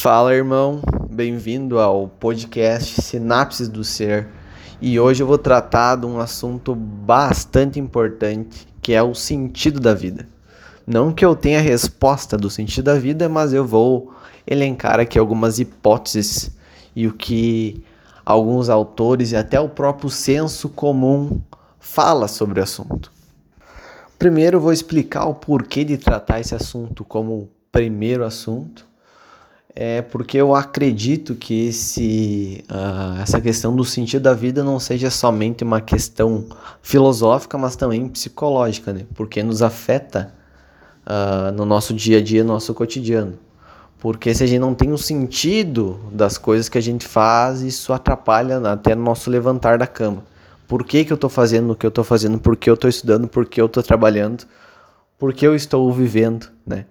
Fala, irmão. Bem-vindo ao podcast Sinapses do Ser. E hoje eu vou tratar de um assunto bastante importante, que é o sentido da vida. Não que eu tenha a resposta do sentido da vida, mas eu vou elencar aqui algumas hipóteses e o que alguns autores e até o próprio senso comum fala sobre o assunto. Primeiro eu vou explicar o porquê de tratar esse assunto como primeiro assunto é porque eu acredito que esse, uh, essa questão do sentido da vida não seja somente uma questão filosófica, mas também psicológica, né? Porque nos afeta uh, no nosso dia a dia, no nosso cotidiano. Porque se a gente não tem o um sentido das coisas que a gente faz, isso atrapalha até no nosso levantar da cama. Por que, que eu estou fazendo o que eu estou fazendo? Por que eu estou estudando? Por que eu estou trabalhando? Por que eu estou vivendo, né?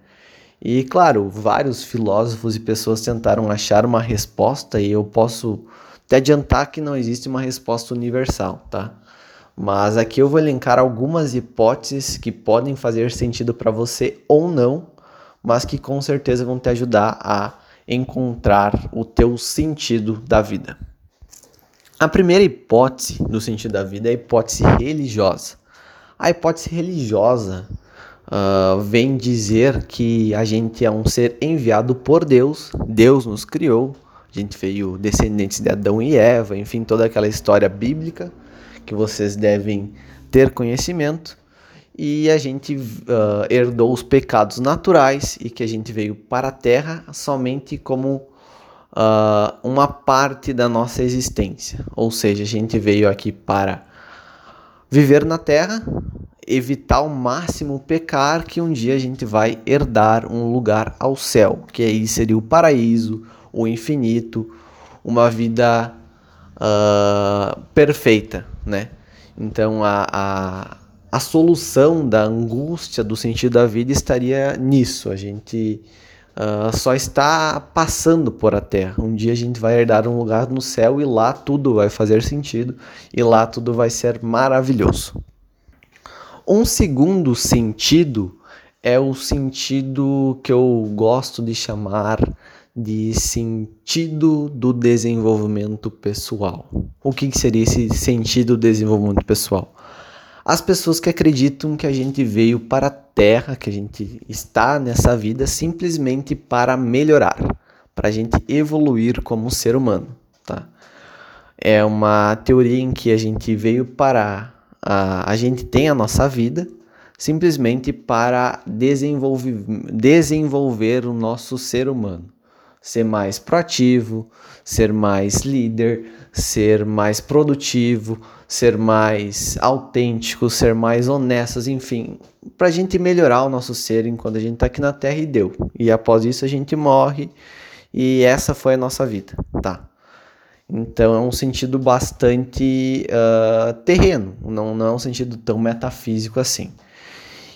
E claro, vários filósofos e pessoas tentaram achar uma resposta e eu posso até adiantar que não existe uma resposta universal, tá? Mas aqui eu vou elencar algumas hipóteses que podem fazer sentido para você ou não, mas que com certeza vão te ajudar a encontrar o teu sentido da vida. A primeira hipótese do sentido da vida é a hipótese religiosa. A hipótese religiosa uh, vem dizer que a gente é um ser enviado por Deus, Deus nos criou, a gente veio descendentes de Adão e Eva, enfim, toda aquela história bíblica que vocês devem ter conhecimento. E a gente uh, herdou os pecados naturais e que a gente veio para a terra somente como uh, uma parte da nossa existência. Ou seja, a gente veio aqui para viver na terra, evitar ao máximo pecar, que um dia a gente vai herdar um lugar ao céu, que aí seria o paraíso, o infinito, uma vida uh, perfeita, né? Então a, a, a solução da angústia, do sentido da vida estaria nisso. A gente uh, só está passando por a terra. Um dia a gente vai herdar um lugar no céu e lá tudo vai fazer sentido e lá tudo vai ser maravilhoso. Um segundo sentido é o sentido que eu gosto de chamar de sentido do desenvolvimento pessoal. O que seria esse sentido do desenvolvimento pessoal? As pessoas que acreditam que a gente veio para a Terra, que a gente está nessa vida simplesmente para melhorar, para a gente evoluir como ser humano, tá? É uma teoria em que a gente veio para a, gente tem a nossa vida simplesmente para desenvolver, desenvolver o nosso ser humano. Ser mais proativo, ser mais líder, ser mais produtivo, ser mais autêntico, ser mais honestos, enfim, para a gente melhorar o nosso ser enquanto a gente está aqui na Terra e deu. E após isso a gente morre e essa foi a nossa vida, tá? Então é um sentido bastante uh, terreno, não, não é um sentido tão metafísico assim.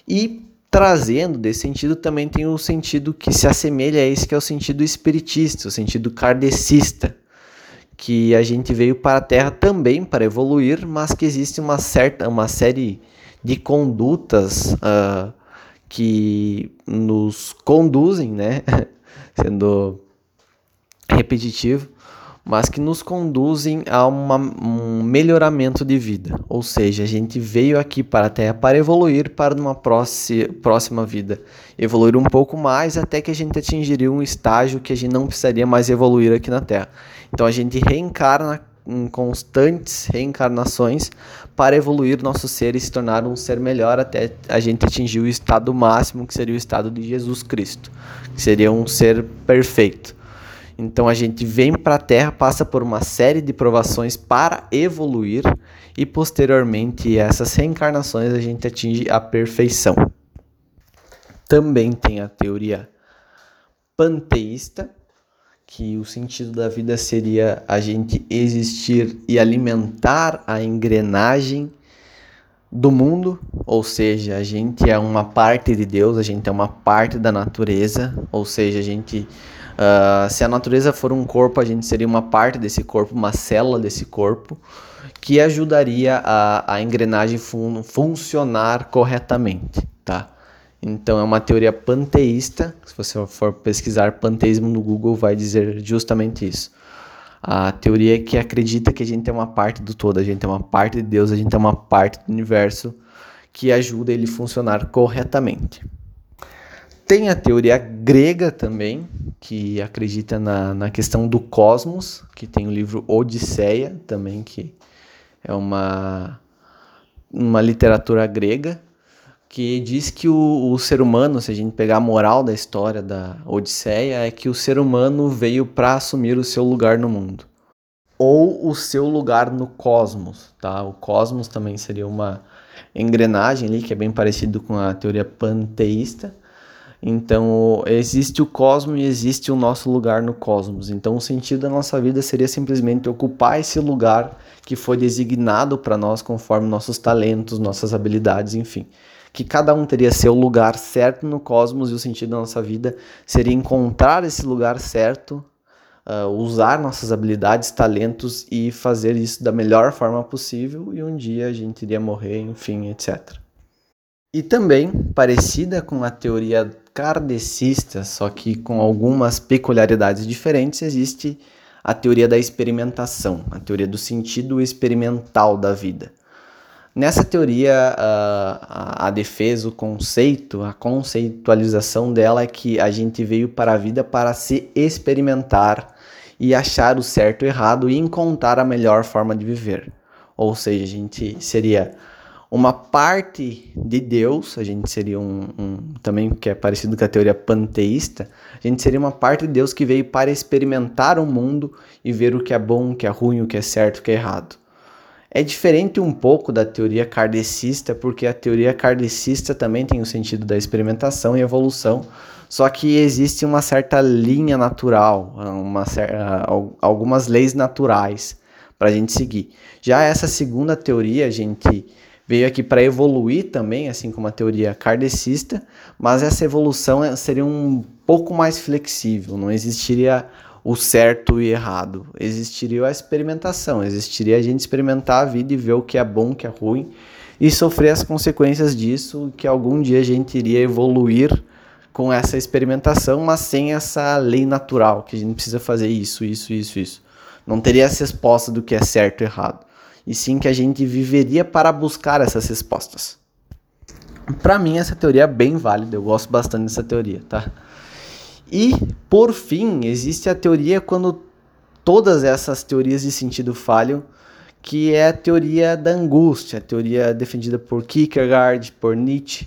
E trazendo desse sentido também tem o sentido que se assemelha a esse que é o sentido espiritista, o sentido kardecista, que a gente veio para a Terra também para evoluir, mas que existe uma certa, uma série de condutas uh, que nos conduzem, né, sendo repetitivo, mas que nos conduzem a uma, um melhoramento de vida. Ou seja, a gente veio aqui para a Terra para evoluir para uma próxima vida. Evoluir um pouco mais até que a gente atingiria um estágio que a gente não precisaria mais evoluir aqui na Terra. Então a gente reencarna em constantes reencarnações para evoluir nosso ser e se tornar um ser melhor até a gente atingir o estado máximo, que seria o estado de Jesus Cristo, que seria um ser perfeito. Então a gente vem para a Terra, passa por uma série de provações para evoluir e posteriormente essas reencarnações a gente atinge a perfeição. Também tem a teoria panteísta, que o sentido da vida seria a gente existir e alimentar a engrenagem do mundo, ou seja, a gente é uma parte de Deus, a gente é uma parte da natureza, ou seja, a gente Uh, se a natureza for um corpo, a gente seria uma parte desse corpo, uma célula desse corpo, que ajudaria a, a engrenagem fun funcionar corretamente, tá? Então é uma teoria panteísta. Se você for pesquisar panteísmo no Google, vai dizer justamente isso. A teoria é que acredita que a gente é uma parte do todo, a gente é uma parte de Deus, a gente é uma parte do universo que ajuda ele a funcionar corretamente. Tem a teoria grega também, que acredita na, na questão do cosmos, que tem o livro Odisseia também, que é uma, uma literatura grega, que diz que o, o ser humano, se a gente pegar a moral da história da Odisseia, é que o ser humano veio para assumir o seu lugar no mundo. Ou o seu lugar no cosmos, tá? O cosmos também seria uma engrenagem ali, que é bem parecido com a teoria panteísta. Então, existe o cosmos e existe o nosso lugar no cosmos. Então, o sentido da nossa vida seria simplesmente ocupar esse lugar que foi designado para nós conforme nossos talentos, nossas habilidades, enfim. Que cada um teria seu lugar certo no cosmos e o sentido da nossa vida seria encontrar esse lugar certo uh, usar nossas habilidades, talentos e fazer isso da melhor forma possível e um dia a gente iria morrer, enfim, etc. E também, parecida com a teoria kardecista, só que com algumas peculiaridades diferentes, existe a teoria da experimentação, a teoria do sentido experimental da vida. Nessa teoria, a, a, defesa, o conceito, a conceitualização dela é que a gente veio para a vida para se experimentar e achar o certo e o errado e encontrar a melhor forma de viver. Ou seja, a gente seria uma parte de Deus, a gente seria um, um, também que é parecido com a teoria panteísta, a gente seria uma parte de Deus que veio para experimentar o mundo e ver o que é bom, o que é ruim, o que é certo, o que é errado. É diferente um pouco da teoria kardecista, porque a teoria kardecista também tem o sentido da experimentação e evolução, só que existe uma certa linha natural, uma, algumas leis naturais para a gente seguir. Já essa segunda teoria, a gente veio aqui para evoluir também, assim como a teoria kardecista, mas essa evolução seria um pouco mais flexível, não existiria o certo e errado, existiria a experimentação, existiria a gente experimentar a vida e ver o que é bom, o que é ruim e sofrer as consequências disso, que algum dia a gente iria evoluir com essa experimentação, mas sem essa lei natural, que a gente precisa fazer isso, isso, isso, isso. Não teria essa resposta do que é certo e errado. E sim que a gente viveria para buscar essas respostas. Para mim, essa teoria é bem válida, eu gosto bastante dessa teoria, tá? E, por fim, existe a teoria quando todas essas teorias de sentido falham, que é a teoria da angústia, a teoria defendida por Kierkegaard, por Nietzsche,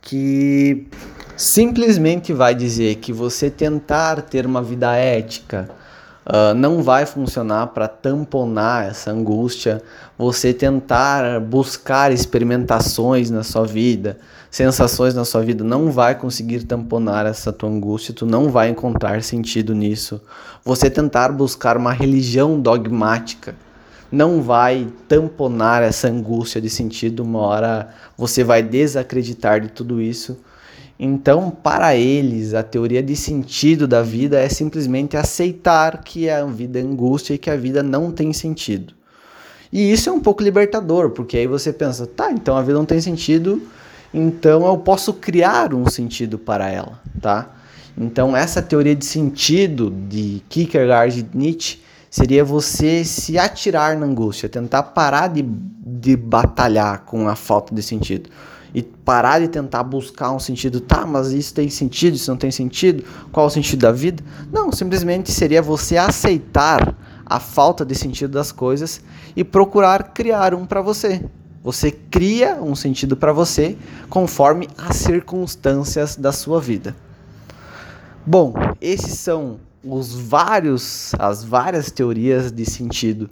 que simplesmente vai dizer que você tentar ter uma vida ética uh, não vai funcionar para tamponar essa angústia, você tentar buscar experimentações na sua vida, sensações na sua vida, não vai conseguir tamponar essa tua angústia, tu não vai encontrar sentido nisso. Você tentar buscar uma religião dogmática não vai tamponar essa angústia de sentido, uma hora você vai desacreditar de tudo isso. Então, para eles, a teoria de sentido da vida é simplesmente aceitar que a vida é angústia e que a vida não tem sentido. E isso é um pouco libertador, porque aí você pensa, tá, então a vida não tem sentido, então eu posso criar um sentido para ela, tá? Então, essa teoria de sentido de Kierkegaard e Nietzsche seria você se atirar na angústia, tentar parar de, de batalhar com a falta de sentido e parar de tentar buscar um sentido, tá, mas isso tem sentido, isso não tem sentido, qual o sentido da vida? Não, simplesmente seria você aceitar a falta de sentido das coisas e procurar criar um para você. Você cria um sentido para você conforme as circunstâncias da sua vida. Bom, esses são os vários, as várias teorias de sentido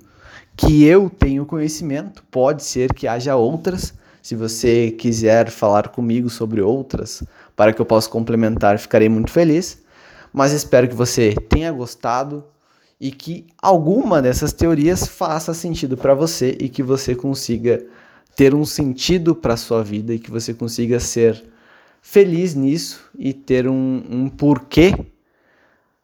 que eu tenho conhecimento. Pode ser que haja outras. Se você quiser falar comigo sobre outras, para que eu possa complementar, ficarei muito feliz. Mas espero que você tenha gostado e que alguma dessas teorias faça sentido para você e que você consiga ter um sentido para sua vida e que você consiga ser feliz nisso e ter um, um porquê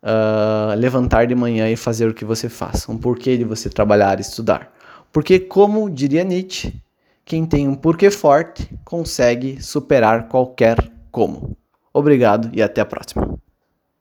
uh, levantar de manhã e fazer o que você faz, um porquê de você trabalhar e estudar. Porque, como diria Nietzsche, quem tem um porquê forte consegue superar qualquer como. Obrigado e até a próxima.